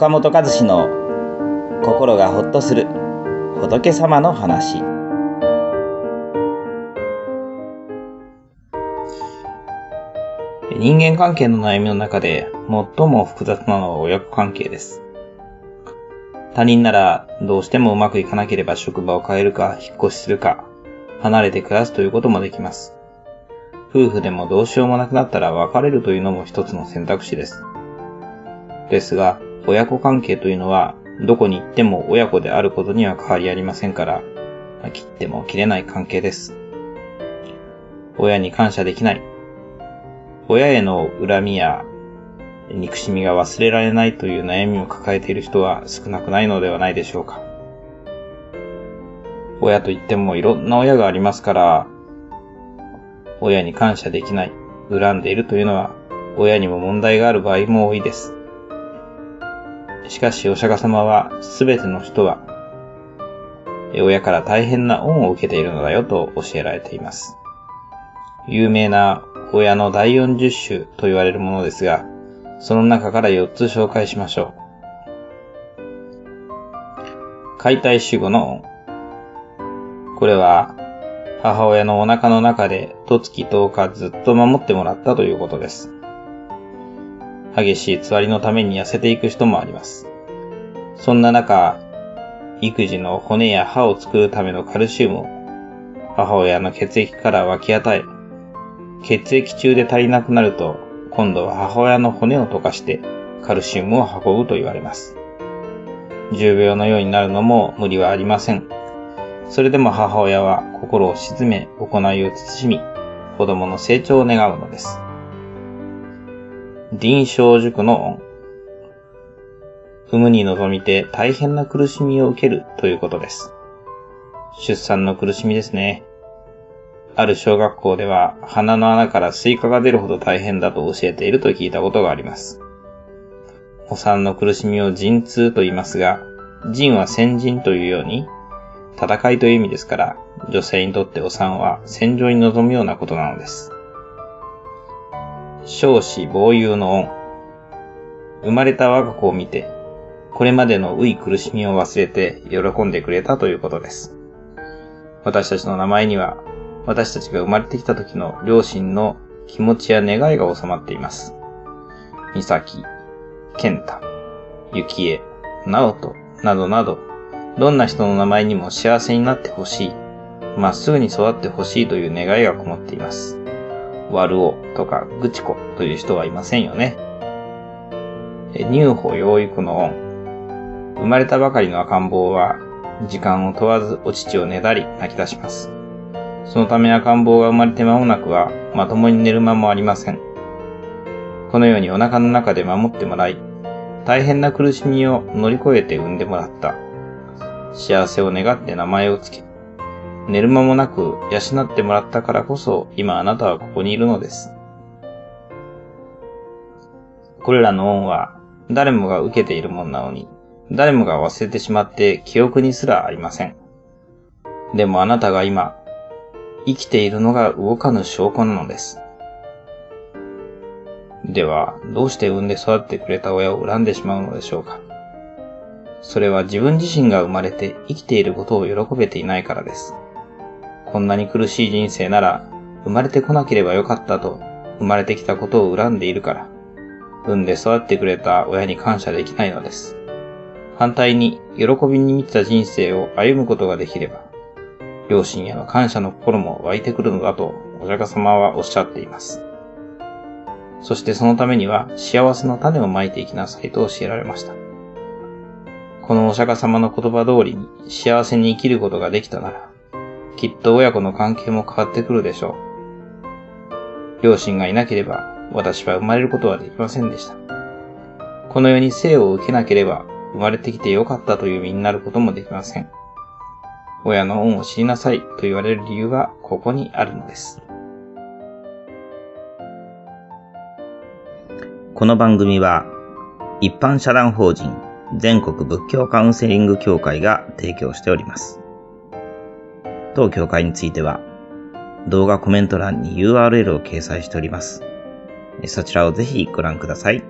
岡本和志の心がほっとする仏様の話。人間関係の悩みの中で最も複雑なのは親子関係です。他人ならどうしてもうまくいかなければ職場を変えるか引っ越しするか離れて暮らすということもできます。夫婦でもどうしようもなくなったら別れるというのも一つの選択肢です。ですが親子関係というのは、どこに行っても親子であることには変わりありませんから、切っても切れない関係です。親に感謝できない。親への恨みや憎しみが忘れられないという悩みを抱えている人は少なくないのではないでしょうか。親といってもいろんな親がありますから、親に感謝できない、恨んでいるというのは、親にも問題がある場合も多いです。しかしお釈迦様はすべての人は親から大変な恩を受けているのだよと教えられています。有名な親の第40種と言われるものですが、その中から4つ紹介しましょう。解体守護の恩。これは母親のお腹の中で十月10日ずっと守ってもらったということです。激しいつわりのために痩せていく人もあります。そんな中、育児の骨や歯を作るためのカルシウムを母親の血液から湧き与え、血液中で足りなくなると、今度は母親の骨を溶かしてカルシウムを運ぶと言われます。重病のようになるのも無理はありません。それでも母親は心を鎮め、行いを慎み、子供の成長を願うのです。臨生受苦の恩。産むに臨みて大変な苦しみを受けるということです。出産の苦しみですね。ある小学校では鼻の穴からスイカが出るほど大変だと教えていると聞いたことがあります。お産の苦しみを陣痛と言いますが、陣は先陣というように、戦いという意味ですから、女性にとってお産は戦場に臨むようなことなのです。少子防友の恩。生まれた我が子を見て、これまでの飢い苦しみを忘れて喜んでくれたということです。私たちの名前には、私たちが生まれてきた時の両親の気持ちや願いが収まっています。美咲、健太、幸恵、直人、などなど、どんな人の名前にも幸せになってほしい、まっすぐに育ってほしいという願いがこもっています。悪おとかぐちこという人はいませんよね。乳保養育の恩。生まれたばかりの赤ん坊は、時間を問わずお乳をねだり泣き出します。そのため赤ん坊が生まれて間もなくは、まともに寝る間もありません。このようにお腹の中で守ってもらい、大変な苦しみを乗り越えて産んでもらった。幸せを願って名前をつけ、寝る間もなく養ってもらったからこそ今あなたはここにいるのです。これらの恩は誰もが受けているものなのに、誰もが忘れてしまって記憶にすらありません。でもあなたが今、生きているのが動かぬ証拠なのです。では、どうして産んで育ってくれた親を恨んでしまうのでしょうかそれは自分自身が生まれて生きていることを喜べていないからです。こんなに苦しい人生なら、生まれてこなければよかったと、生まれてきたことを恨んでいるから、産んで育ってくれた親に感謝できないのです。反対に、喜びに満ちた人生を歩むことができれば、両親への感謝の心も湧いてくるのだと、お釈迦様はおっしゃっています。そしてそのためには幸せの種をまいていきなさいと教えられました。このお釈迦様の言葉通りに幸せに生きることができたなら、きっと親子の関係も変わってくるでしょう。両親がいなければ私は生まれることはできませんでした。この世に生を受けなければ生まれてきてよかったという身になることもできません。親の恩を知りなさいと言われる理由はここにあるのです。この番組は一般社団法人全国仏教カウンセリング協会が提供しております。当協会については、動画コメント欄に URL を掲載しております。そちらをぜひご覧ください。